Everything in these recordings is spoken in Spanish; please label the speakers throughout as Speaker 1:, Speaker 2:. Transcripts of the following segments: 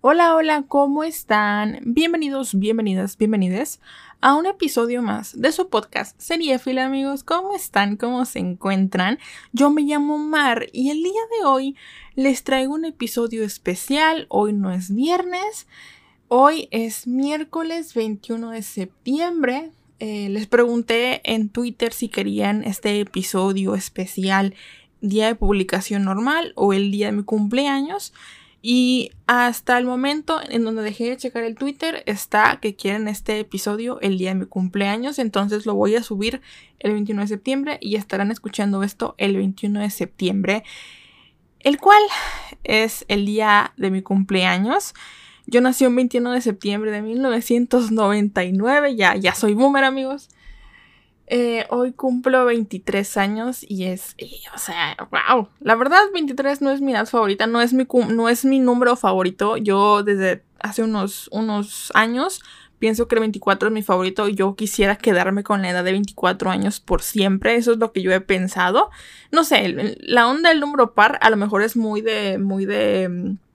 Speaker 1: Hola, hola, ¿cómo están? Bienvenidos, bienvenidas, bienvenides a un episodio más de su podcast Seriefila, amigos. ¿Cómo están? ¿Cómo se encuentran? Yo me llamo Mar y el día de hoy les traigo un episodio especial. Hoy no es viernes, hoy es miércoles 21 de septiembre. Eh, les pregunté en Twitter si querían este episodio especial día de publicación normal o el día de mi cumpleaños. Y hasta el momento en donde dejé de checar el Twitter está que quieren este episodio el día de mi cumpleaños. Entonces lo voy a subir el 21 de septiembre y estarán escuchando esto el 21 de septiembre. El cual es el día de mi cumpleaños. Yo nací el 21 de septiembre de 1999. Ya, ya soy boomer amigos. Eh, hoy cumplo 23 años y es, o sea, wow. La verdad, 23 no es mi edad favorita, no es mi, no es mi número favorito. Yo desde hace unos, unos años pienso que el 24 es mi favorito y yo quisiera quedarme con la edad de 24 años por siempre. Eso es lo que yo he pensado. No sé, la onda del número par a lo mejor es muy de, muy de mm,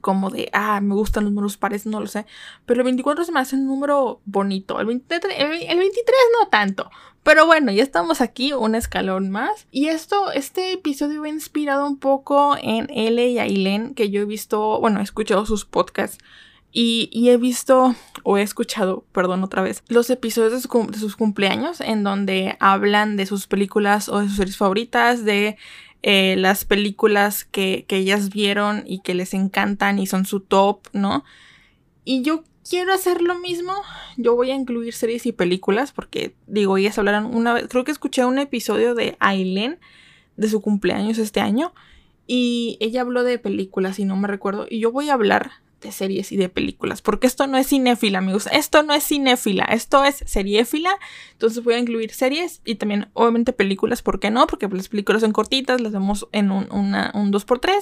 Speaker 1: como de, ah, me gustan los números pares, no lo sé. Pero el 24 se me hace un número bonito. El 23, el 23 no tanto. Pero bueno, ya estamos aquí, un escalón más. Y esto, este episodio va inspirado un poco en L y Aileen, que yo he visto, bueno, he escuchado sus podcasts. Y, he visto, o he escuchado, perdón otra vez, los episodios de, sus cumpleaños en donde hablan de sus películas o de sus series favoritas, de eh, las películas que, que ellas vieron y que les encantan y son su top, ¿no? Y yo quiero hacer lo mismo. Yo voy a incluir series y películas porque, digo, ellas hablaron una vez, creo que escuché un episodio de Aileen de su cumpleaños este año y ella habló de películas y no me recuerdo y yo voy a hablar de series y de películas, porque esto no es cinéfila, amigos, esto no es cinéfila, esto es seriéfila, entonces voy a incluir series y también obviamente películas, ¿por qué no? Porque las películas son cortitas, las vemos en un, una, un 2x3,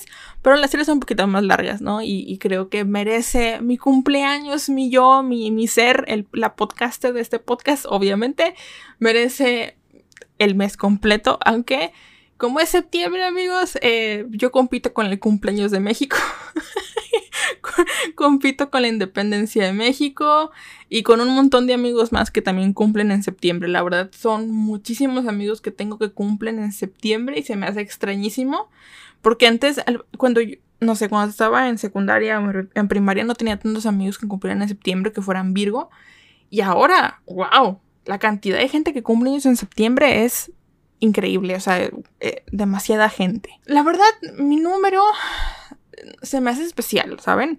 Speaker 1: pero las series son un poquito más largas, ¿no? Y, creo que merece mi cumpleaños, mi yo, mi, mi ser, el, la podcaster de este podcast, obviamente, merece el mes completo, aunque... Como es septiembre, amigos, eh, yo compito con el cumpleaños de México. compito con la independencia de México y con un montón de amigos más que también cumplen en septiembre. La verdad son muchísimos amigos que tengo que cumplen en septiembre y se me hace extrañísimo. Porque antes, cuando no sé, cuando estaba en secundaria en primaria no tenía tantos amigos que cumplieran en septiembre que fueran Virgo. Y ahora, wow, la cantidad de gente que cumple años en septiembre es increíble, o sea, eh, demasiada gente. La verdad, mi número se me hace especial, ¿saben?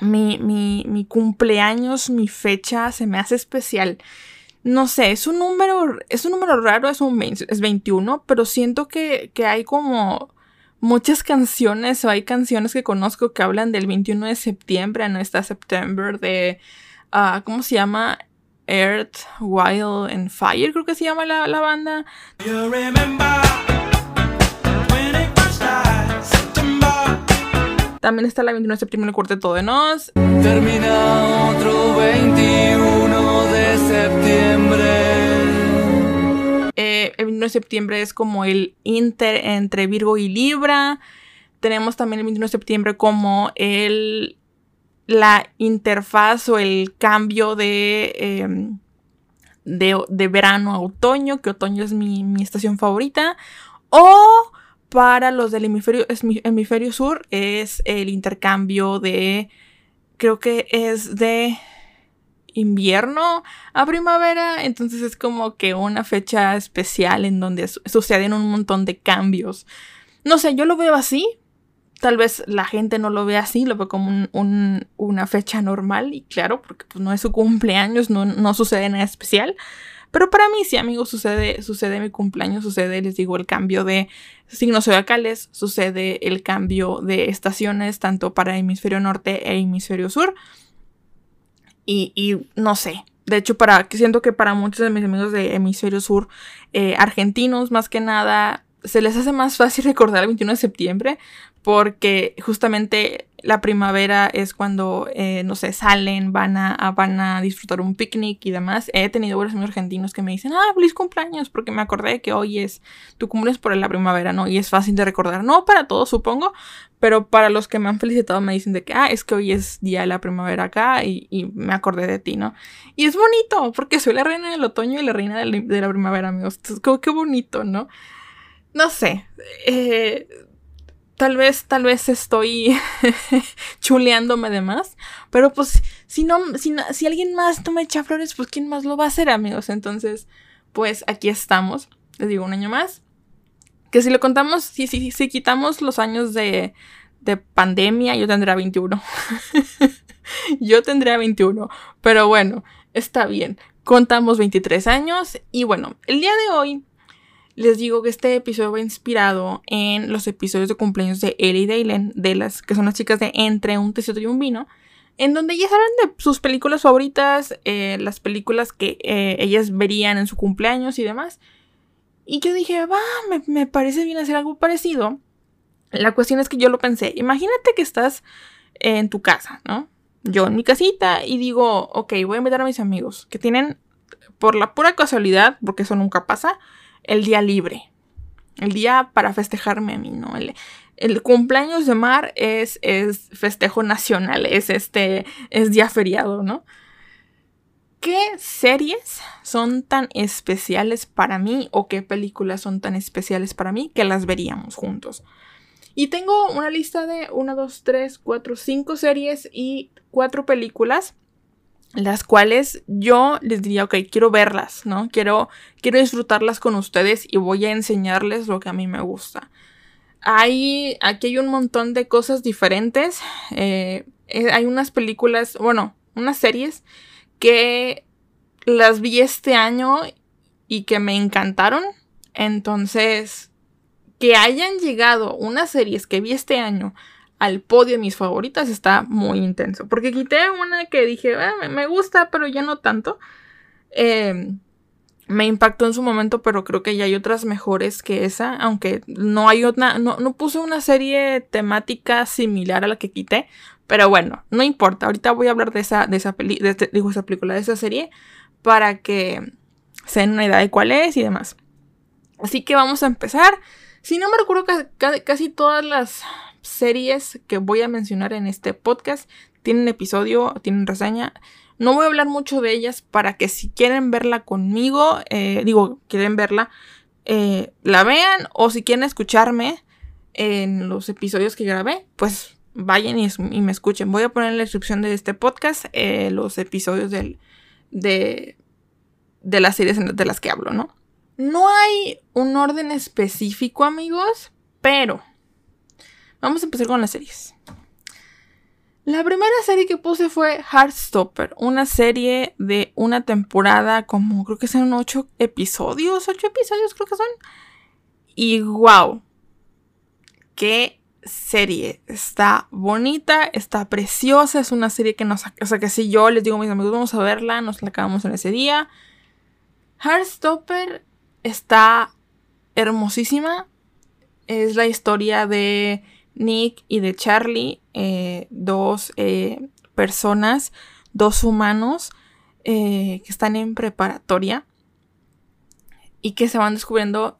Speaker 1: Mi, mi, mi cumpleaños, mi fecha se me hace especial. No sé, es un número, es un número raro, es un es 21, pero siento que, que hay como muchas canciones o hay canciones que conozco que hablan del 21 de septiembre, no está September, de, uh, ¿cómo se llama? Earth, Wild and Fire, creo que se llama la, la banda. También está la 29 de septiembre el cuarteto de Nos. Termina otro 21 de septiembre. Eh, el 29 de septiembre es como el inter entre Virgo y Libra. Tenemos también el 29 de septiembre como el la interfaz o el cambio de, em, de, verano a otoño, que otoño es mi, mi estación favorita. O para los del hemisferio, sur es el intercambio de, creo que es de invierno a primavera, entonces es como que una fecha especial en donde suceden un montón de cambios. No sé, yo lo veo así. Tal vez la gente no lo ve así, lo ve como una fecha normal y claro, porque pues, no es su cumpleaños, no, no sucede nada especial. Pero para mí sí, amigos, sucede, sucede mi cumpleaños, sucede, les digo, el cambio de signos zodiacales, sucede el cambio de estaciones, tanto para hemisferio norte e hemisferio sur. Y, no sé, de hecho, para, siento que para muchos de mis amigos de hemisferio sur, eh, argentinos más que nada, se les hace más fácil recordar el 21 de septiembre porque justamente la primavera es cuando, eh, no sé, salen, van a, van a disfrutar un picnic y demás. He tenido varios amigos argentinos que me dicen, ah, feliz cumpleaños, porque me acordé que hoy es, tu cumpleaños por la primavera, ¿no? Y es fácil de recordar. No para todos, supongo, pero para los que me han felicitado me dicen de que, ah, es que hoy es día de la primavera acá y, me acordé de ti, ¿no? Y es bonito, porque soy la reina del otoño y la reina de la, primavera, amigos. Entonces, como qué bonito, ¿no? No sé. Eh, tal vez, tal vez estoy chuleándome de más. Pero pues, si no, si, si alguien más no me echa flores, pues quién más lo va a hacer, amigos. Entonces, pues aquí estamos. Les digo un año más. Que si lo contamos, si, si, si quitamos los años de, de pandemia, yo tendría 21. yo tendría 21. Pero bueno, está bien. Contamos 23 años. Y bueno, el día de hoy les digo que este episodio va inspirado en los episodios de cumpleaños de Ellie Dalen, de las que son las chicas de Entre un tecito y un vino, en donde ellas hablan de sus películas favoritas, eh, las películas que eh, ellas verían en su cumpleaños y demás. Y yo dije, va, me, me parece bien hacer algo parecido. La cuestión es que yo lo pensé, imagínate que estás en tu casa, ¿no? Yo en mi casita y digo, ok, voy a invitar a mis amigos que tienen, por la pura casualidad, porque eso nunca pasa, el día libre. El día para festejarme a mí, ¿no? El, cumpleaños de Mar es, es festejo nacional, es este, es día feriado, ¿no? ¿Qué series son tan especiales para mí o qué películas son tan especiales para mí que las veríamos juntos? Y tengo una lista de 1, 2, 3, 4, 5 series y 4 películas las cuales yo les diría, ok, quiero verlas, ¿no? Quiero, quiero disfrutarlas con ustedes y voy a enseñarles lo que a mí me gusta. Hay, aquí hay un montón de cosas diferentes. Eh, eh, hay unas películas, bueno, unas series que las vi este año y que me encantaron. Entonces, que hayan llegado unas series que vi este año al podio de mis favoritas está muy intenso. Porque quité una que dije, ah, me gusta, pero ya no tanto. Em, me impactó en su momento, pero creo que ya hay otras mejores que esa. Aunque no hay otra, no, no puse una serie temática similar a la que quité. Pero bueno, no importa. Ahorita voy a hablar de esa, de esa, peli, este, digo, esa película, de esa serie, para que se den una idea de cuál es y demás. Así que vamos a empezar. Si no me recuerdo, casi todas las series que voy a mencionar en este podcast tienen episodio, tienen reseña. No voy a hablar mucho de ellas para que si quieren verla conmigo, eh, digo, quieren verla, eh, la vean o si quieren escucharme en los episodios que grabé, pues vayan y, me escuchen. Voy a poner en la descripción de este podcast eh, los episodios del, de, de las series de las que hablo, ¿no? No hay un orden específico, amigos, pero Vamos a empezar con las series. La primera serie que puse fue Heartstopper, una serie de una temporada como creo que son ocho episodios, ocho episodios creo que son. Y wow, qué serie, está bonita, está preciosa, es una serie que nos, o sea que si yo les digo a mis amigos vamos a verla, nos la acabamos en ese día. Heartstopper está hermosísima, es la historia de Nick y de Charlie, eh, dos eh, personas, dos humanos eh, que están en preparatoria y que se van descubriendo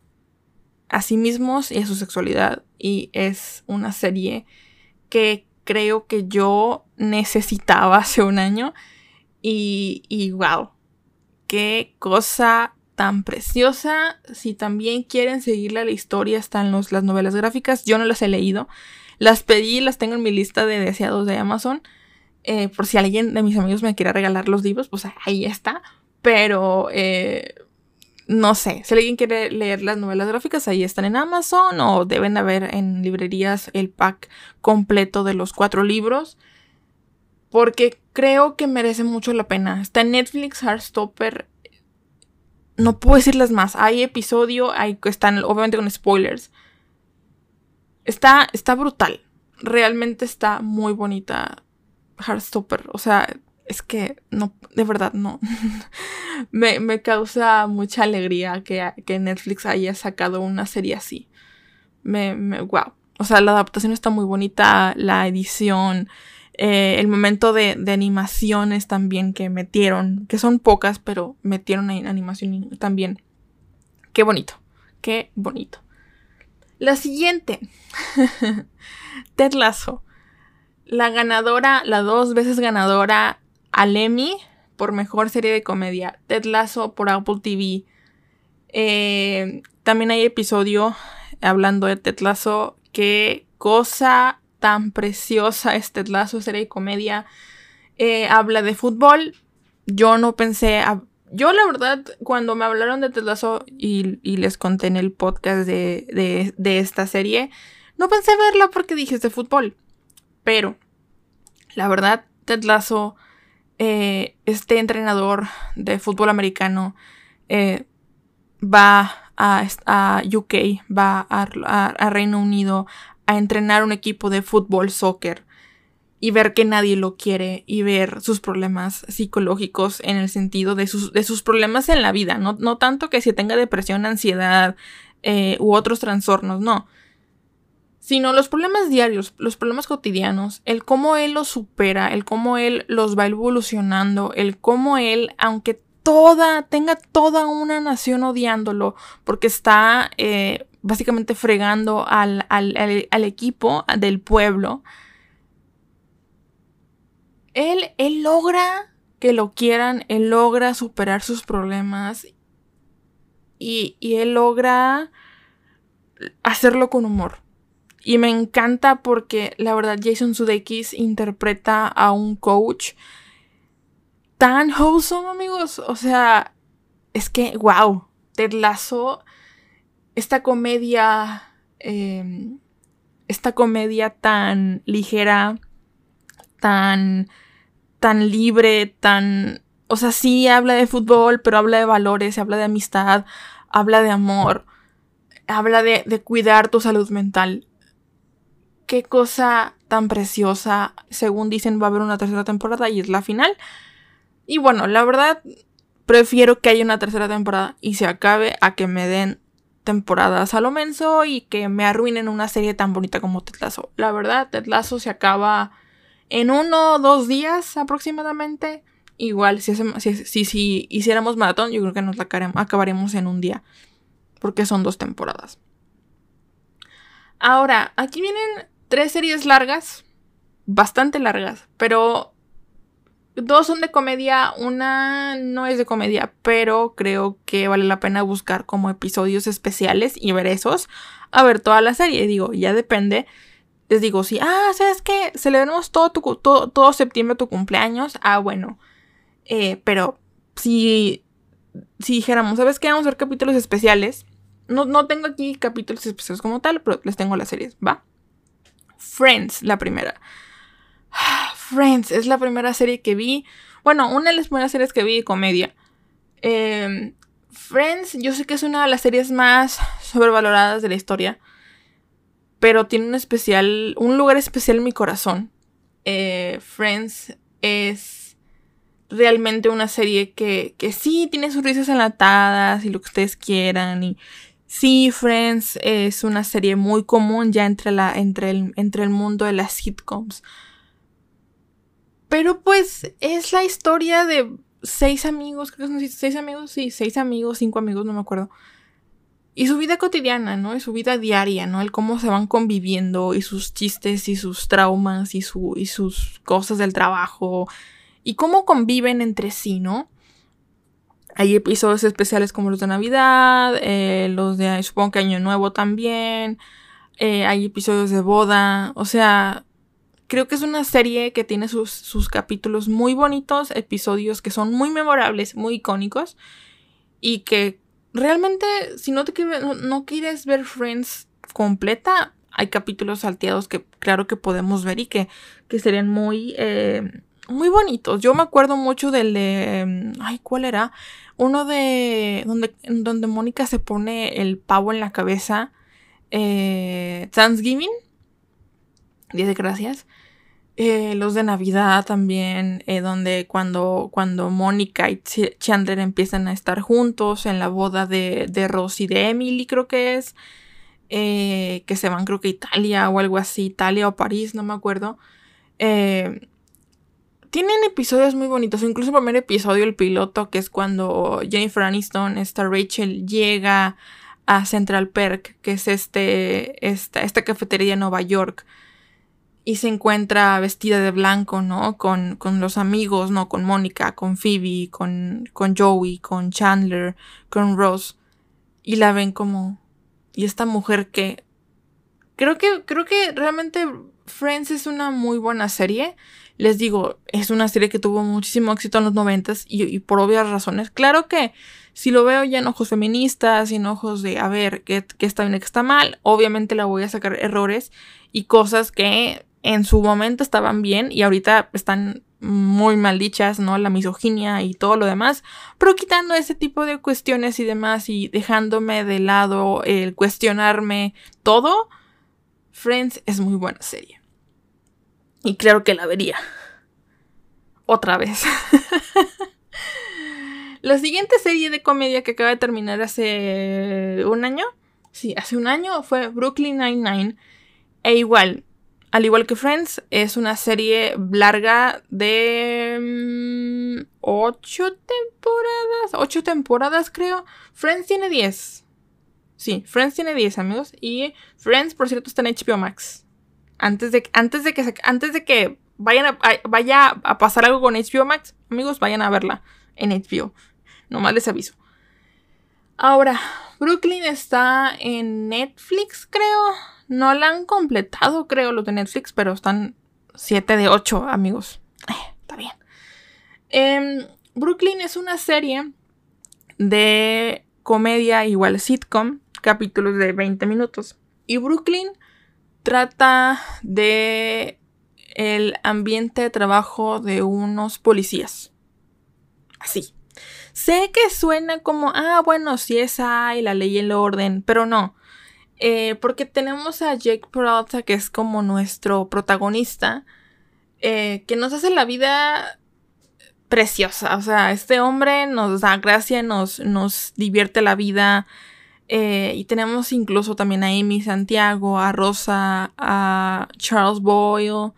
Speaker 1: a sí mismos y a su sexualidad. Y es una serie que creo que yo necesitaba hace un año. Y, y wow, qué cosa tan preciosa. Si también quieren seguirle a la historia, están los, las novelas gráficas. Yo no las he leído. Las pedí, las tengo en mi lista de deseados de Amazon. Eh, por si alguien de mis amigos me quiere regalar los libros, pues ahí está. Pero eh, no sé, si alguien quiere leer las novelas gráficas, ahí están en Amazon o deben haber en librerías el pack completo de los cuatro libros. Porque creo que merece mucho la pena. Está en Netflix, Heartstopper no puedo decirles más. Hay episodio, hay, están obviamente con spoilers. Está, está brutal. Realmente está muy bonita Heartstopper. O sea, es que no, de verdad no. me, me, causa mucha alegría que, que, Netflix haya sacado una serie así. Me, me, wow. O sea, la adaptación está muy bonita, la edición, eh, el momento de, de, animaciones también que metieron, que son pocas, pero metieron animación también. Qué bonito, qué bonito. La siguiente, Ted Lasso. La ganadora, la dos veces ganadora al Emmy por mejor serie de comedia. Ted Lasso por Apple TV. Eh, también hay episodio hablando de Ted Lasso. Qué cosa tan preciosa es Ted Lasso, serie de comedia. Eh, habla de fútbol. Yo no pensé. yo, la verdad, cuando me hablaron de Ted y, les conté en el podcast de, de, esta serie, no pensé verla porque dije es de fútbol. Pero, la verdad, Ted eh, este entrenador de fútbol americano eh, va a, UK, va a, Reino Unido a entrenar un equipo de fútbol, soccer y ver que nadie lo quiere y ver sus problemas psicológicos en el sentido de sus, de sus problemas en la vida, no, no tanto que si tenga depresión, ansiedad eh, u otros trastornos, no, sino los problemas diarios, los problemas cotidianos, el cómo él los supera, el cómo él los va evolucionando, el cómo él, aunque toda, tenga toda una nación odiándolo, porque está eh, básicamente fregando al, al, equipo del pueblo, él, él logra que lo quieran, él logra superar sus problemas y, y él logra hacerlo con humor. Y me encanta porque la verdad Jason Sudeikis interpreta a un coach tan wholesome, amigos. O sea, es que, wow, Ted Lasso, esta comedia, em, esta comedia tan ligera, tan, tan libre, tan... O sea, sí habla de fútbol, pero habla de valores, habla de amistad, habla de amor, habla de, de cuidar tu salud mental qué cosa tan preciosa. Según dicen, va a haber una tercera temporada y es la final. Y bueno, la verdad, prefiero que haya una tercera temporada y se acabe a que me den temporadas a lo menso y que me arruinen una serie tan bonita como Tetlazo. La verdad, Tetlazo se acaba en uno o dos días aproximadamente. Igual, si, si, si, hiciéramos maratón, yo creo que nos la acabaremos en un día. Porque son dos temporadas. Ahora, aquí vienen tres series largas, bastante largas, pero dos son de comedia, una no es de comedia, pero creo que vale la pena buscar como episodios especiales y ver esos, a ver toda la serie, digo, ya depende. Les digo, si, ah, ¿sabes qué? Celebramos todo, tu, todo, todo septiembre tu cumpleaños. Ah, bueno. Eh, pero si, si dijéramos, ¿sabes qué? Vamos a ver capítulos especiales. No, no tengo aquí capítulos especiales como tal, pero les tengo las series, ¿va? Friends, la primera. Friends es la primera serie que vi. Bueno, una de las primeras series que vi de comedia. Em, Friends, yo sé que es una de las series más sobrevaloradas de la historia. Pero tiene un especial. un lugar especial en mi corazón. Eh, Friends es realmente una serie que, que sí tiene sus risas enlatadas y lo que ustedes quieran. Y Sí, Friends es una serie muy común ya entre, la, entre, el, entre el mundo de las sitcoms. Pero pues es la historia de seis amigos, creo que son seis amigos, sí, seis amigos, cinco amigos, no me acuerdo. Y su vida cotidiana, ¿no? Y su vida diaria, ¿no? El cómo se van conviviendo y sus chistes y sus traumas y, su, y sus cosas del trabajo y cómo conviven entre sí, ¿no? Hay episodios especiales como los de Navidad, eh, los de supongo que Año Nuevo también. Eh, hay episodios de boda. O sea, creo que es una serie que tiene sus, sus capítulos muy bonitos, episodios que son muy memorables, muy icónicos. Y que realmente, si no, te, no, quieres ver Friends completa, hay capítulos salteados que claro que podemos ver y que, que serían muy... Eh, muy bonitos. Yo me acuerdo mucho del de. Ay, ¿cuál era? Uno de. Donde, donde Mónica se pone el pavo en la cabeza. Eh, Thanksgiving. Dice gracias. Eh, los de Navidad también, eh, donde cuando, cuando Mónica y Chandler empiezan a estar juntos en la boda de, de Ross y de Emily, creo que es, eh, que se van creo que a Italia o algo así, Italia o París, no me acuerdo. tienen episodios muy bonitos, incluso el primer episodio, el piloto, que es cuando Jennifer Aniston, esta Rachel, llega a Central Perk, que es este, esta, esta cafetería en Nueva York y se encuentra vestida de blanco, ¿no? Con, con los amigos, ¿no? Con Mónica, con Phoebe, con, con Joey, con Chandler, con Ross. Y la ven como... Y esta mujer que... Creo que, creo que realmente Friends es una muy buena serie. Les digo, es una serie que tuvo muchísimo éxito en los noventas y, y por obvias razones. Claro que si lo veo ya en ojos feministas y en ojos de a ver qué, qué está bien y qué está mal, obviamente la voy a sacar errores y cosas que en su momento estaban bien y ahorita están muy mal dichas, ¿no? La misoginia y todo lo demás, pero quitando ese tipo de cuestiones y demás y dejándome de lado el cuestionarme todo, Friends es muy buena serie. Y claro que la vería. Otra vez. la siguiente serie de comedia que acaba de terminar hace un año, sí, hace un año fue Brooklyn Nine-Nine. E igual, al igual que Friends, es una serie larga de mm, ocho temporadas. Ocho temporadas, creo. Friends tiene 10. Sí, Friends tiene 10, amigos. Y Friends, por cierto, está en HBO Max. Antes de, antes de que, antes de que vayan a, vaya a pasar algo con HBO Max, amigos, vayan a verla en HBO. Nomás les aviso. Ahora, Brooklyn está en Netflix, creo. No la han completado, creo, los de Netflix, pero están 7 de 8, amigos. Eh, está bien. Em, Brooklyn es una serie de comedia igual sitcom, capítulos de 20 minutos. Y Brooklyn trata de el ambiente de trabajo de unos policías. Así. Sé que suena como, ah, bueno, si es hay la ley y el orden, pero no. Eh, porque tenemos a Jake Peralta, que es como nuestro protagonista, eh, que nos hace la vida preciosa. O sea, este hombre nos da gracia, nos, nos divierte la vida. Eh, y tenemos incluso también a Amy Santiago, a Rosa, a Charles Boyle,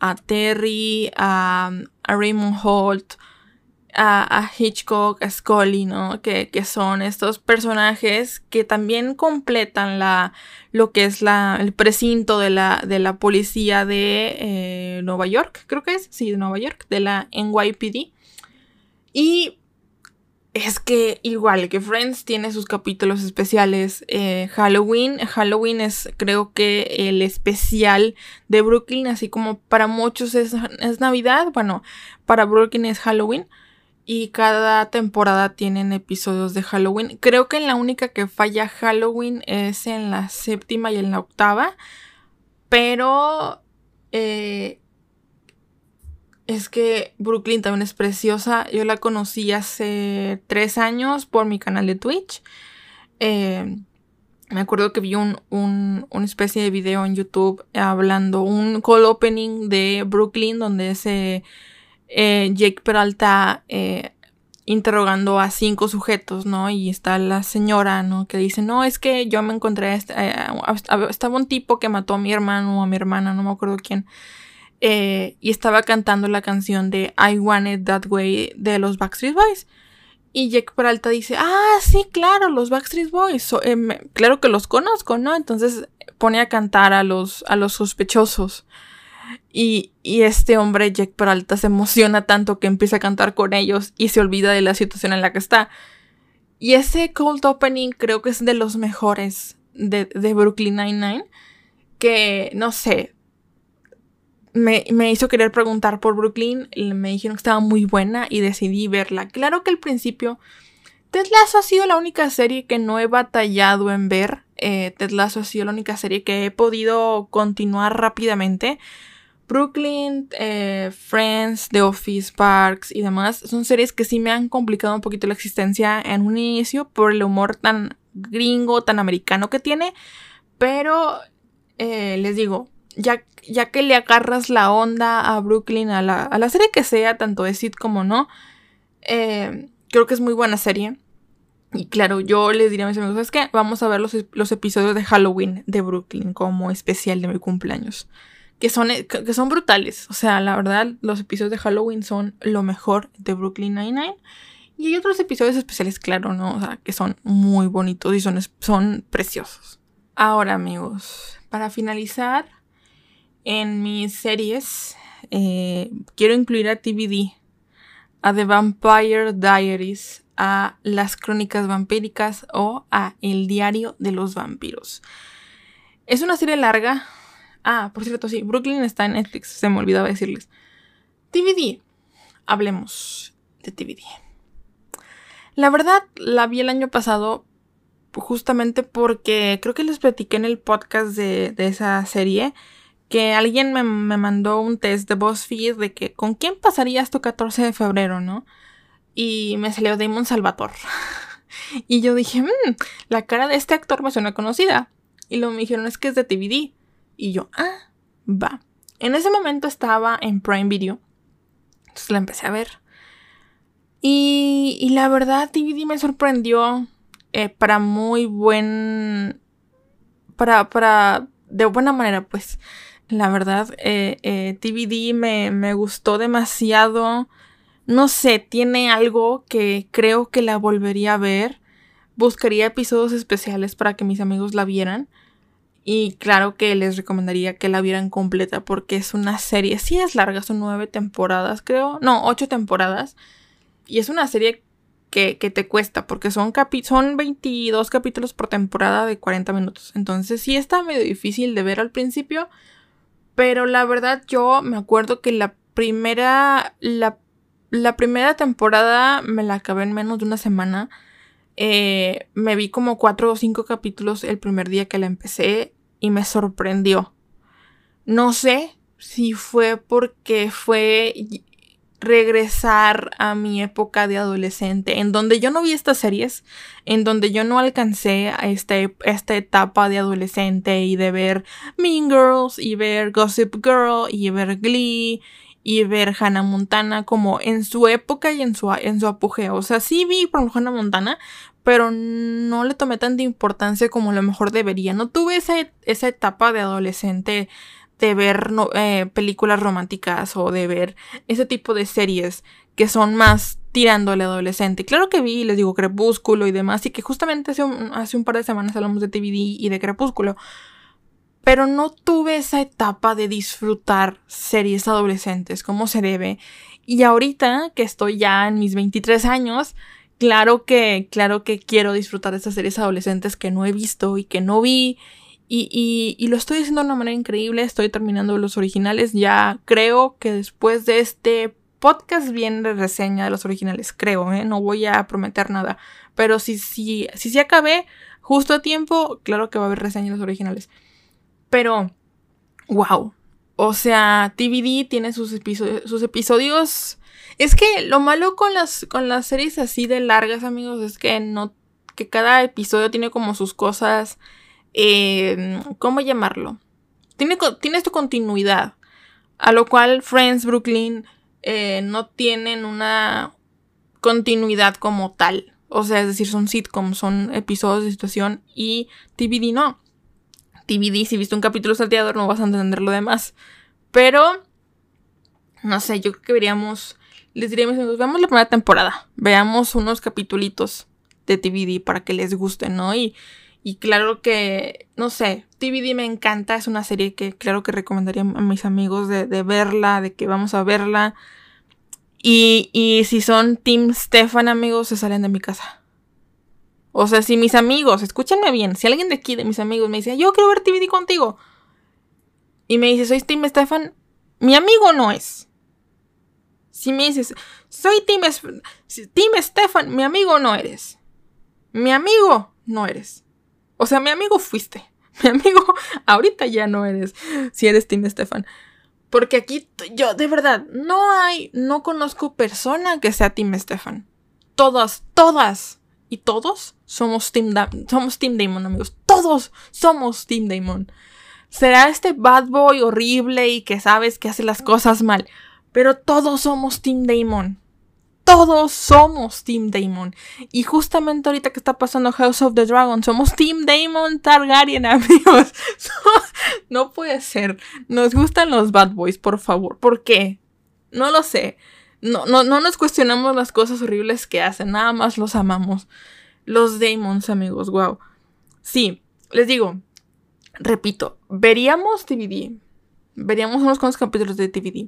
Speaker 1: a Terry, a, a Raymond Holt a, Hitchcock, a Scully, ¿no? Que, son estos personajes que también completan la, lo que es la, el precinto de la, de la policía de eh, Nueva York, creo que es, sí, de Nueva York, de la NYPD. Y es que igual que Friends tiene sus capítulos especiales. Eh, Halloween. Halloween es creo que el especial de Brooklyn. Así como para muchos es, es Navidad. Bueno, para Brooklyn es Halloween. Y cada temporada tienen episodios de Halloween. Creo que en la única que falla Halloween es en la séptima y en la octava. Pero eh, es que Brooklyn también es preciosa. Yo la conocí hace tres años por mi canal de Twitch. Eh, me acuerdo que vi un, un, una especie de video en YouTube hablando, un call opening de Brooklyn donde se eh, Jake Peralta eh, interrogando a cinco sujetos, ¿no? Y está la señora, ¿no? Que dice, no, es que yo me encontré, este, eh, estaba un tipo que mató a mi hermano o a mi hermana, no me acuerdo quién. y estaba cantando la canción de I Want It That Way de los Backstreet Boys. Y Jake Peralta dice, ah, sí, claro, los Backstreet Boys. claro que los conozco, ¿no? Entonces pone a cantar a los, a los sospechosos. Y, este hombre, Jack Peralta, se emociona tanto que empieza a cantar con ellos y se olvida de la situación en la que está. Y ese cold opening creo que es de los mejores de, Brooklyn Nine-Nine. Que, no sé, me, me, hizo querer preguntar por Brooklyn. Me dijeron que estaba muy buena y decidí verla. Claro que al principio, Ted Lasso ha sido la única serie que no he batallado en ver. Eh, Ted Lasso ha sido la única serie que he podido continuar rápidamente. Brooklyn, eh, Friends, The Office, Parks y demás son series que sí me han complicado un poquito la existencia en un inicio por el humor tan gringo, tan americano que tiene. Pero eh, les digo, ya, ya que le agarras la onda a Brooklyn, a la, a la serie que sea, tanto de Sid como no, eh, creo que es muy buena serie. Y claro, yo les diría a mis amigos, ¿sabes qué? Vamos a ver los, los, episodios de Halloween de Brooklyn como especial de mi cumpleaños. Que son, que son brutales. O sea, la verdad, los episodios de Halloween son lo mejor de Brooklyn Nine-Nine. Y hay otros episodios especiales, claro, ¿no? O sea, que son muy bonitos y son, son preciosos. Ahora, amigos, para finalizar, en mis series eh, quiero incluir a TVD, a The Vampire Diaries, a Las Crónicas Vampíricas o a El Diario de los Vampiros. Es una serie larga. Ah, por cierto, sí, Brooklyn está en Netflix, se me olvidaba decirles. TVD, hablemos de TVD. La verdad, la vi el año pasado justamente porque creo que les platiqué en el podcast de, esa serie que alguien me, mandó un test de BuzzFeed de que con quién pasarías tu 14 de febrero, ¿no? Y me salió Damon Salvatore. y yo dije, mmm, la cara de este actor me suena conocida. Y luego me dijeron, es que es de TVD. Y yo, ah, va. En ese momento estaba en Prime Video. Entonces la empecé a ver. Y, la verdad, DVD me sorprendió eh, para muy buen. Para, para. De buena manera, pues. La verdad, eh, eh TVD me, me gustó demasiado. No sé, tiene algo que creo que la volvería a ver. Buscaría episodios especiales para que mis amigos la vieran. Y claro que les recomendaría que la vieran completa porque es una serie. Sí es larga, son nueve temporadas, creo. No, ocho temporadas. Y es una serie que, te cuesta, porque son, son 22 capítulos por temporada de 40 minutos. Entonces sí está medio difícil de ver al principio. Pero la verdad yo me acuerdo que la primera, la, primera temporada me la acabé en menos de una semana. Eh, me vi como 4 o 5 capítulos el primer día que la empecé y me sorprendió. No sé si fue porque fue regresar a mi época de adolescente, en donde yo no vi estas series, en donde yo no alcancé a este, esta etapa de adolescente y de ver Mean Girls y ver Gossip Girl y ver Glee y ver Hannah Montana como en su época y en su, en su apogeo. O sea, sí vi por Hannah Montana, pero no le tomé tanta importancia como a lo mejor debería. No tuve esa, esa etapa de adolescente de ver eh, películas románticas o de ver ese tipo de series que son más tirando al adolescente. Claro que vi, les digo, Crepúsculo y demás, y que justamente hace un, hace un par de semanas hablamos de TVD y de Crepúsculo. Pero no tuve esa etapa de disfrutar series adolescentes como se debe. Y ahorita que estoy ya en mis 23 años, claro que, claro que quiero disfrutar de esas series adolescentes que no he visto y que no vi y, lo estoy haciendo de una manera increíble. Estoy terminando los originales. Ya creo que después de este podcast viene reseña de los originales. Creo, ¿eh? No voy a prometer nada. Pero si, si, si, si acabé justo a tiempo, claro que va a haber reseña de los originales. Pero, wow. O sea, TVD tiene sus, episodios, sus episodios. Es que lo malo con las, con las series así de largas, amigos, es que no. que cada episodio tiene como sus cosas eh, ¿cómo llamarlo? Tiene, tiene su continuidad, a lo cual Friends, Brooklyn eh, no tienen una continuidad como tal. O sea, es decir, son sitcoms, son episodios de situación y TVD no. TVD, si viste un capítulo salteado no vas a entender lo demás. Pero, no sé, yo creo que veríamos, les diríamos, veamos la primera temporada, veamos unos capítulos de TVD para que les guste, ¿no? Y y claro que, no sé, TVD me encanta, es una serie que claro que recomendaría a mis amigos de, verla, de que vamos a verla. Y, y si son Team Stefan, amigos, se salen de mi casa. O sea, si mis amigos, escúchenme bien, si alguien de aquí, de mis amigos, me dice, yo quiero ver TVD contigo. Y me dice, soy Team Stefan, mi amigo no es. Si me dices, soy Team, Team Stefan, mi amigo no eres. Mi amigo no eres. O sea, mi amigo fuiste. Mi amigo, ahorita ya no eres. Si eres Tim Stefan. Porque aquí yo, de verdad, no hay, no conozco persona que sea Tim Stefan. Todas, todas y todos somos Team, somos Team Damon, amigos. Todos somos Team Damon. será este bad boy horrible y que sabes que hace las cosas mal. Pero todos somos Team Damon. Todos somos Team Damon. Y justamente ahorita que está pasando House of the Dragon, somos Team Damon Targaryen, amigos. no puede ser. Nos gustan los bad boys, por favor. ¿Por qué? No lo sé. No, no, no nos cuestionamos las cosas horribles que hacen. Nada más los amamos. Los Damons, amigos. Wow. Sí, les digo. Repito, veríamos DVD. Veríamos unos cuantos capítulos de DVD.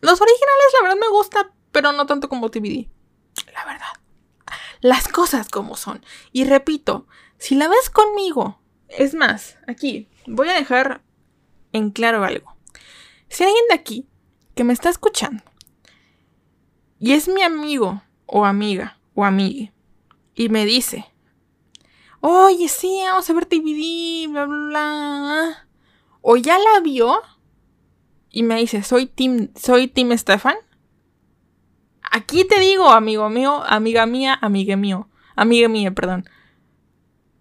Speaker 1: Los originales, la verdad, me gusta, pero no tanto como DVD. La verdad. Las cosas como son. Y repito, si la ves conmigo, es más, aquí voy a dejar en claro algo. Si alguien de aquí que me está escuchando y es mi amigo o amiga o amigue y me dice, oye, sí, vamos a ver DVD, bla, bla, bla, o ya la vio y me dice, soy Tim, soy Tim Stefan, Aquí te digo, amigo mío, amiga mía, amiga mío, amiga mía, perdón.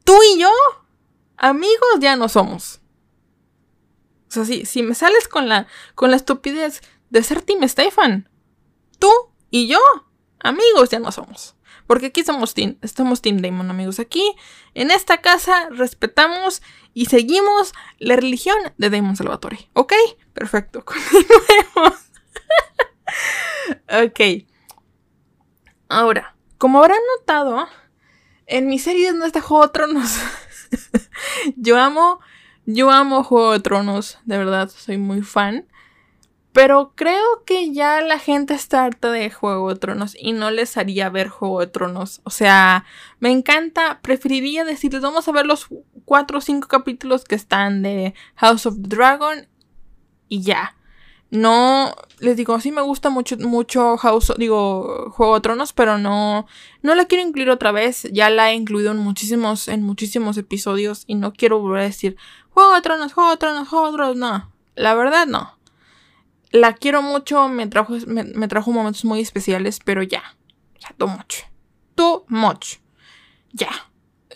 Speaker 1: Tú y yo, amigos ya no somos. O sea, si, si me sales con la, con la estupidez de ser Team Stefan, tú y yo, amigos ya no somos. Porque aquí somos Team, estamos Team Damon, amigos. Aquí, en esta casa, respetamos y seguimos la religión de Damon Salvatore. ¿Ok? Perfecto. Continuemos. ok. Ahora, como habrán notado, en mis series no está Juego de Tronos. yo amo, yo amo Juego de Tronos, de verdad, soy muy fan. Pero creo que ya la gente está harta de Juego de Tronos y no les haría ver Juego de Tronos. O sea, me encanta, preferiría decirles, vamos a ver los cuatro o cinco capítulos que están de House of the Dragon y ya. No, les digo, sí me gusta mucho, mucho House, digo, Juego de Tronos, pero no, no la quiero incluir otra vez. Ya la he incluido en muchísimos, en muchísimos episodios y no quiero volver a decir Juego de Tronos, Juego de Tronos, Juego de Tronos. No, la verdad no. La quiero mucho, me trajo, me, trajo momentos muy especiales, pero ya, ya, too much. Too much. Ya.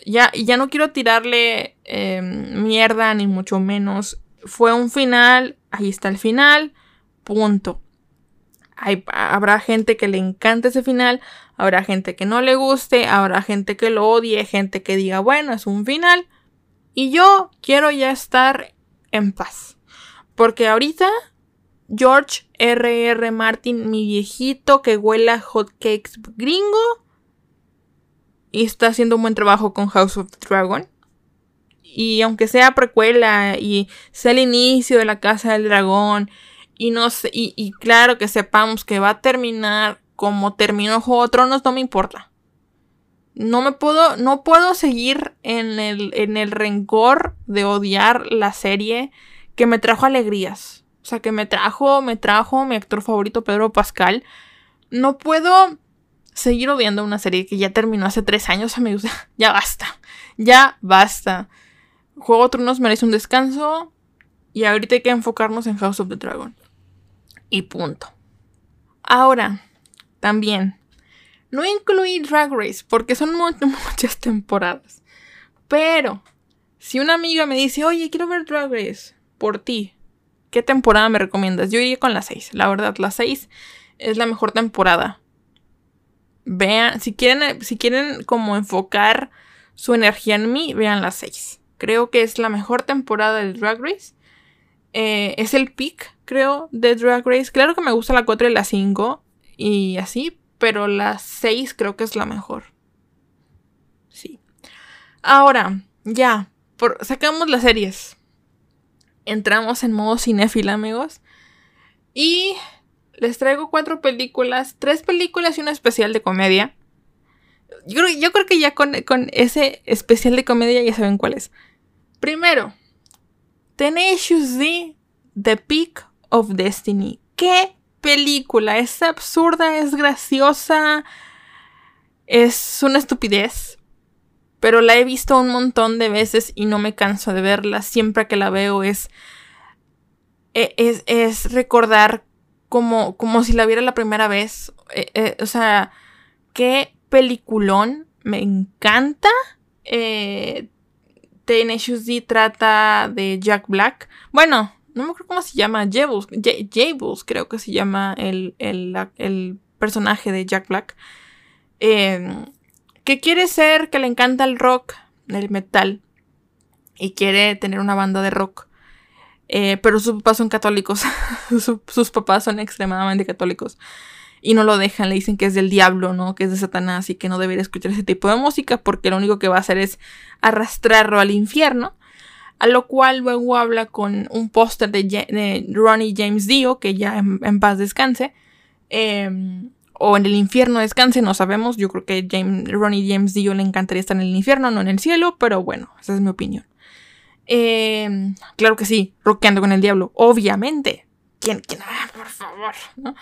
Speaker 1: Ya, ya no quiero tirarle em, mierda, ni mucho menos. Fue un final, ahí está el final Punto. habrá gente que le encante ese final, habrá gente que no le guste, habrá gente que lo odie, gente que diga, bueno, es un final. Y yo quiero ya estar en paz. Porque ahorita George R.R. R. Martin, mi viejito que huela hotcakes gringo, y está haciendo un buen trabajo con House of the Dragon. Y aunque sea precuela y sea el inicio de la Casa del Dragón y no sé, y, claro que sepamos que va a terminar como terminó Juego de no me importa. No me puedo, no puedo seguir en el, en el rencor de odiar la serie que me trajo alegrías. O sea, que me trajo, me trajo mi actor favorito, Pedro Pascal. No puedo seguir odiando una serie que ya terminó hace tres años, amigos. ya basta. Ya basta. Juego de Tronos merece un descanso. Y ahorita hay que enfocarnos en House of the Dragon y punto. Ahora, también, no incluí Drag Race porque son muchas temporadas. Pero, si una amiga me dice, oye, quiero ver Drag Race por ti, ¿qué temporada me recomiendas? Yo iría con la 6. La verdad, la 6 es la mejor temporada. Vean, si quieren, si quieren como enfocar su energía en mí, vean la 6. Creo que es la mejor temporada del Drag Race. Eh, es el pick creo, de Drag Race. Claro que me gusta la 4 y la 5 y así, pero la 6 creo que es la mejor. Sí. Ahora, ya, por, sacamos las series. Entramos en modo cinéfila, amigos. Y les traigo cuatro películas, tres películas y una especial de comedia. Yo, creo que ya con, con, ese especial de comedia ya saben cuál es. Primero, Tenacious D, The Peak of Destiny. ¡Qué película! Es absurda, es graciosa, es una estupidez. Pero la he visto un montón de veces y no me canso de verla. Siempre que la veo es. E, es, es recordar como, como si la viera la primera vez. E, e, o sea, qué peliculón. Me encanta. Eh, Tenacious D trata de Jack Black. Bueno, no me acuerdo cómo se llama. Jables, Jables creo que se llama el, el, personaje de Jack Black. Em, que quiere ser, que le encanta el rock, el metal. Y quiere tener una banda de rock. Eh, pero sus papás son católicos. sus papás son extremadamente católicos y no lo dejan, le dicen que es del diablo, ¿no? Que es de Satanás y que no debería escuchar ese tipo de música porque lo único que va a hacer es arrastrarlo al infierno. A lo cual luego habla con un póster de, Ronnie James Dio, que ya en, paz descanse. Em, o en el infierno descanse, no sabemos. Yo creo que James, Ronnie James Dio le encantaría estar en el infierno, no en el cielo, pero bueno, esa es mi opinión. Em, claro que sí, rockeando con el diablo, obviamente. ¿Quién? ¿Quién? Ah, por favor, ¿no?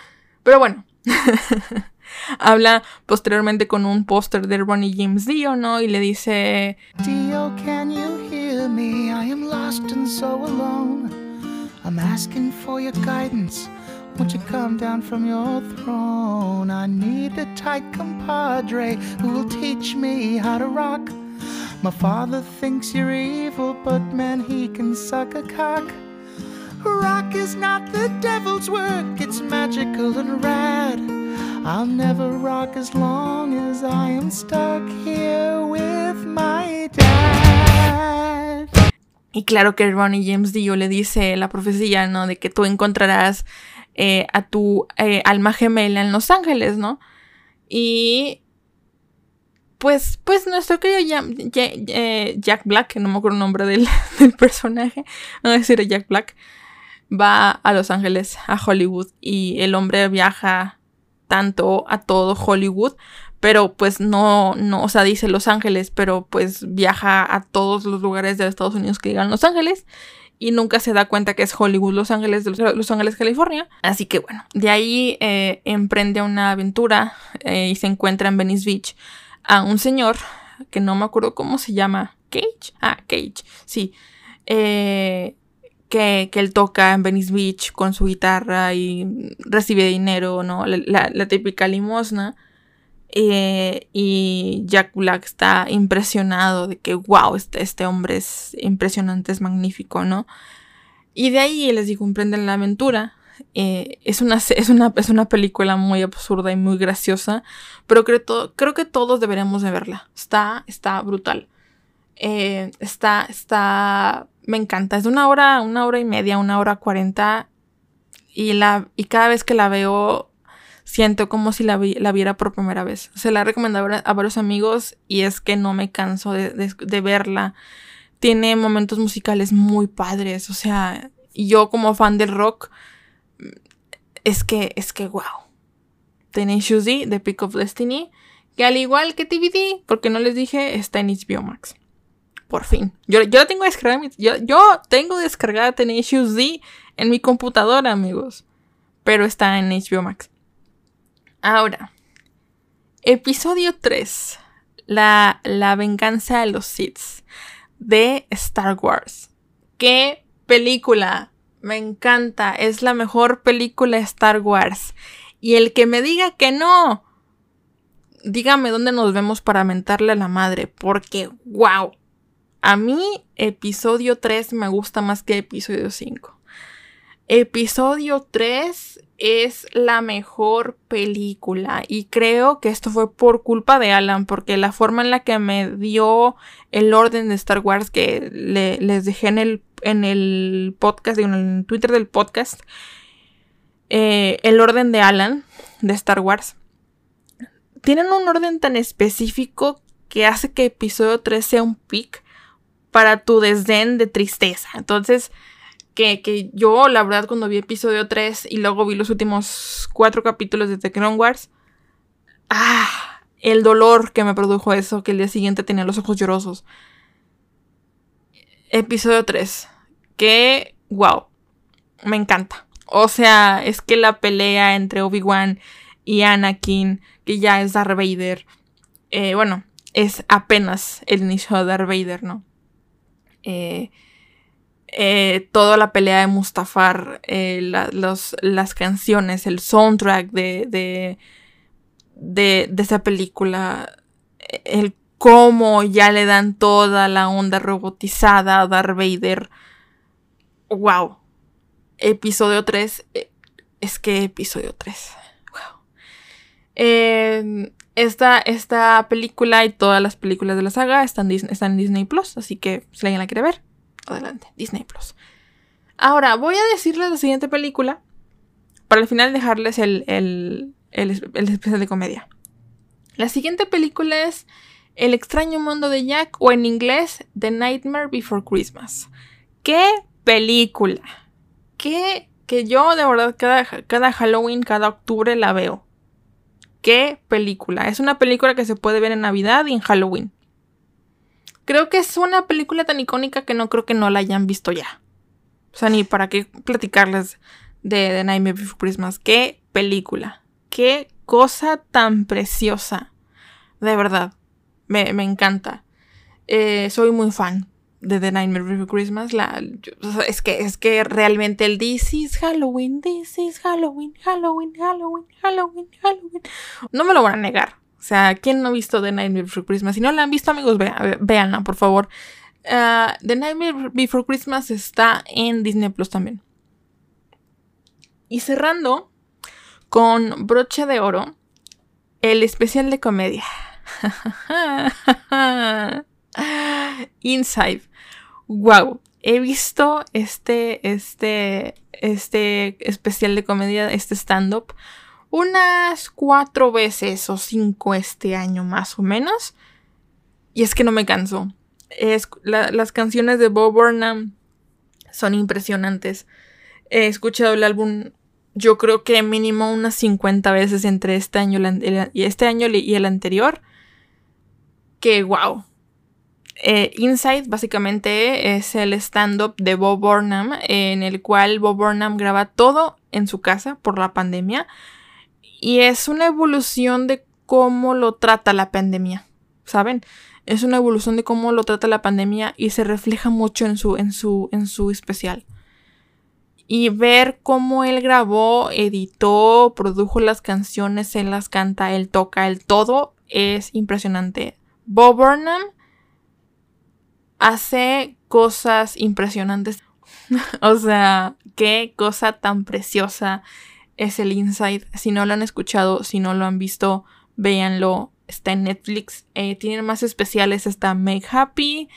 Speaker 1: Pero bueno, Habla posteriormente con un póster de Ronnie James Dio, ¿no? Y le dice... Dio, can you hear me? I am lost and so alone. I'm asking for your guidance. Won't you come down from your throne? I need a tight compadre who will teach me how to rock. My father thinks you're evil, but man, he can suck a cock. Rock is not the devil's work, it's magical and rad. I'll never rock as long as I am stuck here with my dad. Y claro que Ronnie James Dio le dice la profecía, ¿no? De que tú encontrarás eh, a tu eh, alma gemela en Los Ángeles, ¿no? Y pues, pues nuestro querido eh, Jack, Black, que no me acuerdo el nombre del, personaje, vamos a decir Jack Black, va a Los Ángeles, a Hollywood, y el hombre viaja tanto a todo Hollywood, pero pues no, no, o sea, dice Los Ángeles, pero pues viaja a todos los lugares de Estados Unidos que digan Los Ángeles y nunca se da cuenta que es Hollywood, Los Ángeles, Los Ángeles, California. Así que bueno, de ahí eh, emprende una aventura eh, y se encuentra en Venice Beach a un señor que no me acuerdo cómo se llama, Cage, ah, Cage, sí. Eh, que, él toca en Venice Beach con su guitarra y recibe dinero, ¿no? La, típica limosna. Eh, y Jack Black está impresionado de que, wow, este, este hombre es impresionante, es magnífico, ¿no? Y de ahí les digo, emprenden la aventura. Eh, es, una, es, una, es una película muy absurda y muy graciosa, pero creo, creo que todos deberíamos de verla. Está, está brutal. Eh, está, está me encanta. Es de una hora, una hora y media, una hora cuarenta. Y, la, y cada vez que la veo, siento como si la, la viera por primera vez. Se la he recomendado a varios amigos y es que no me canso de, de, verla. Tiene momentos musicales muy padres. O sea, yo como fan del rock, es que, es que, wow. Tenacious D, The Peak of Destiny, que al igual que TVD, porque no les dije, está en HBO Max. Por fin. Yo, yo la tengo descargada. Yo, yo tengo descargada Tenacious D en mi computadora, amigos. Pero está en HBO Max. Ahora. Episodio 3. La, la venganza de los Sith. De Star Wars. ¡Qué película! Me encanta. Es la mejor película de Star Wars. Y el que me diga que no. Dígame dónde nos vemos para mentarle a la madre. Porque, wow a mí, episodio 3 me gusta más que episodio 5. Episodio 3 es la mejor película y creo que esto fue por culpa de Alan porque la forma en la que me dio el orden de Star Wars que les dejé en el, en el podcast, en el Twitter del podcast, eh, el orden de Alan de Star Wars, tienen un orden tan específico que hace que episodio 3 sea un pick para tu desdén de tristeza. Entonces, que, yo, la verdad, cuando vi episodio 3 y luego vi los últimos cuatro capítulos de The Clone Wars, ah, el dolor que me produjo eso, que el día siguiente tenía los ojos llorosos. Episodio 3. Que, wow, me encanta. O sea, es que la pelea entre Obi-Wan y Anakin, que ya es Darth Vader, eh, bueno, es apenas el inicio de Darth Vader, ¿no? Eh, eh, toda la pelea de Mustafar, eh, las canciones, el soundtrack de, de, de, esa película, el cómo ya le dan toda la onda robotizada a Darth Vader. ¡Wow! Episodio 3. Eh, es que episodio 3. ¡Wow! Eh, esta, esta, película y todas las películas de la saga están, están en Disney Plus, así que si alguien la quiere ver, adelante, Disney Plus. Ahora, voy a decirles la siguiente película para al final dejarles el, el, el, especial de comedia. La siguiente película es El extraño mundo de Jack o en inglés The Nightmare Before Christmas. ¡Qué película! ¡Qué que yo de verdad cada, cada Halloween, cada octubre la veo! ¡Qué película! Es una película que se puede ver en Navidad y en Halloween. Creo que es una película tan icónica que no creo que no la hayan visto ya. O sea, ni para qué platicarles de The Nightmare Before Christmas. ¡Qué película! ¡Qué cosa tan preciosa! De verdad, me, encanta. Eh, soy muy fan de The Nightmare Before Christmas. Es, que, es que realmente el This is Halloween, This is Halloween, Halloween, Halloween, Halloween, Halloween. No me lo van a negar. O sea, ¿quién no ha visto The Nightmare Before Christmas? Si no la han visto, amigos, véanla, por favor. Ah, The Nightmare Before Christmas está en Disney Plus también. Y cerrando con broche de oro, el especial de comedia. Inside. Wow. He visto este, este, este especial de comedia, este stand-up, unas cuatro veces o cinco este año más o menos. Y es que no me canso las canciones de Bob Burnham son impresionantes. He escuchado el álbum, yo creo que mínimo unas 50 veces entre este año y este año y el anterior. Que wow. Eh, Inside básicamente es el stand-up de Bob Burnham en el cual Bob Burnham graba todo en su casa por la pandemia y es una evolución de cómo lo trata la pandemia, ¿saben? es una evolución de cómo lo trata la pandemia y se refleja mucho en su, en su, en su especial. Y ver cómo él grabó, editó, produjo las canciones, él las canta, él toca, él todo es impresionante. Bob Burnham hace cosas impresionantes. o sea, qué cosa tan preciosa es el Inside. Si no lo han escuchado, si no lo han visto, véanlo está en Netflix. Eh, tienen más especiales, está Make Happy.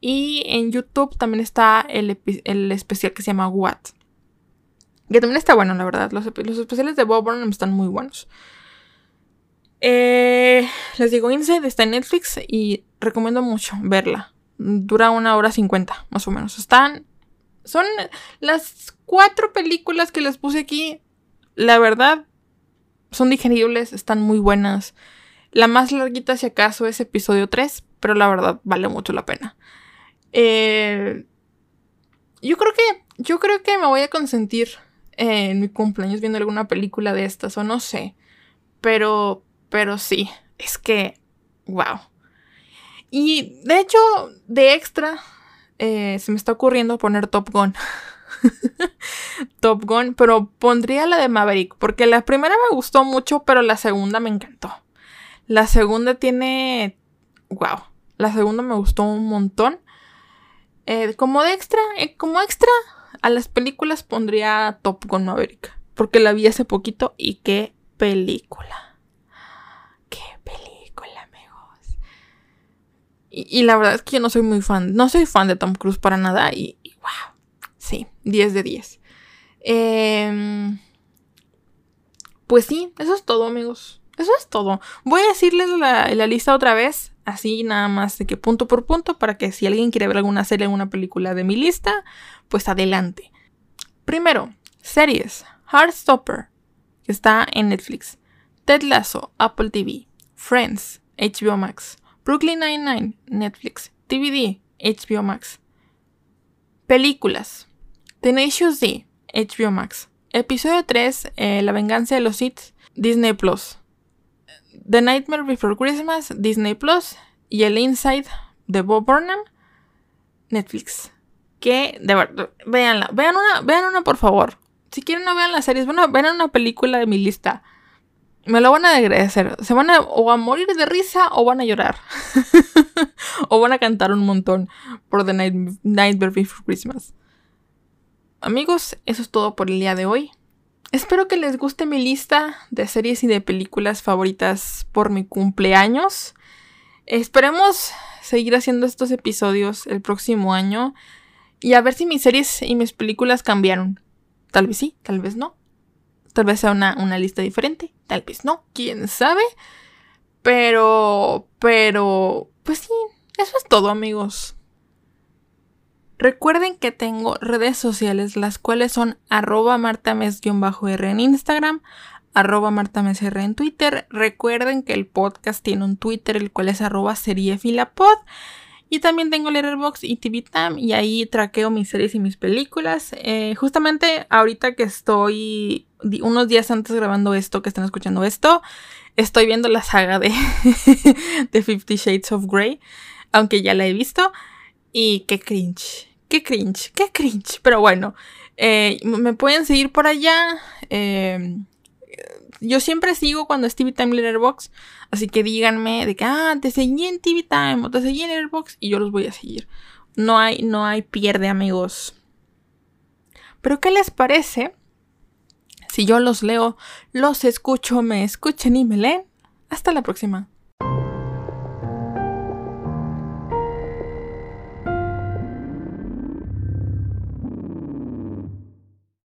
Speaker 1: Y en YouTube también está el, especial que se llama What. Que también está bueno, la verdad. Los, especiales de Bob Burnham están muy buenos. Eh, les digo, Inside está en Netflix y recomiendo mucho verla. Dura una hora cincuenta, más o menos. Están. Son las cuatro películas que les puse aquí. La verdad, son digeribles, están muy buenas. La más larguita, si acaso, es episodio 3, pero la verdad vale mucho la pena. Eh, yo creo que. Yo creo que me voy a consentir en mi cumpleaños viendo alguna película de estas, o no sé. Pero. Pero sí. Es que. Wow. Y de hecho, de extra, eh, se me está ocurriendo poner Top Gun. Top Gun, pero pondría la de Maverick, porque la primera me gustó mucho, pero la segunda me encantó. La segunda tiene. Wow. La segunda me gustó un montón. Eh, como de extra, eh, como extra, a las películas pondría Top Gun Maverick. Porque la vi hace poquito y qué película. Qué película, amigos. Y, la verdad es que yo no soy muy fan. No soy fan de Tom Cruise para nada. Y. Sí, 10 de 10. Em, pues sí, eso es todo, amigos. Eso es todo. Voy a decirles la, lista otra vez, así nada más de que punto por punto, para que si alguien quiere ver alguna serie, alguna película de mi lista, pues adelante. Primero, series. Heartstopper, que está en Netflix. Ted Lasso, Apple TV. Friends, HBO Max. Brooklyn Nine-Nine, Netflix. DVD, HBO Max. Películas. Tenacious D, HBO Max. Episodio 3, eh, La venganza de los Sith, Disney Plus. The Nightmare Before Christmas, Disney Plus y el Inside de Bob Burnham, Netflix. Que, de verdad, véanla. Vean una, vean una, por favor. Si quieren, no vean las series. Bueno, vean una película de mi lista. me lo van a agradecer. Se van a o a morir de risa o van a llorar. o van a cantar un montón por The Night, Nightmare Before Christmas. Amigos, eso es todo por el día de hoy. Espero que les guste mi lista de series y de películas favoritas por mi cumpleaños. Esperemos seguir haciendo estos episodios el próximo año y a ver si mis series y mis películas cambiaron. Tal vez sí, tal vez no. Tal vez sea una, una lista diferente, tal vez no, quién sabe. Pero, pero, pues sí, eso es todo amigos. Recuerden que tengo redes sociales, las cuales son arroba martames-r en Instagram, arroba martamesr en Twitter. Recuerden que el podcast tiene un Twitter, el cual es arroba seriefilapod. Y también tengo Letterboxd y TVTam y ahí traqueo mis series y mis películas. Eh, justamente ahorita que estoy unos días antes grabando esto, que están escuchando esto, estoy viendo la saga de, de Fifty Shades of Grey, aunque ya la he visto. Y qué cringe, qué cringe, qué cringe. Pero bueno, eh, me pueden seguir por allá. Eh, yo siempre sigo cuando es TV Time Letterbox. Así que díganme de que, ah, te seguí en TV Time o te seguí en Letterbox y yo los voy a seguir. No hay, no hay pierde, amigos. Pero, ¿qué les parece? Si yo los leo, los escucho, me escuchen y me leen. Hasta la próxima.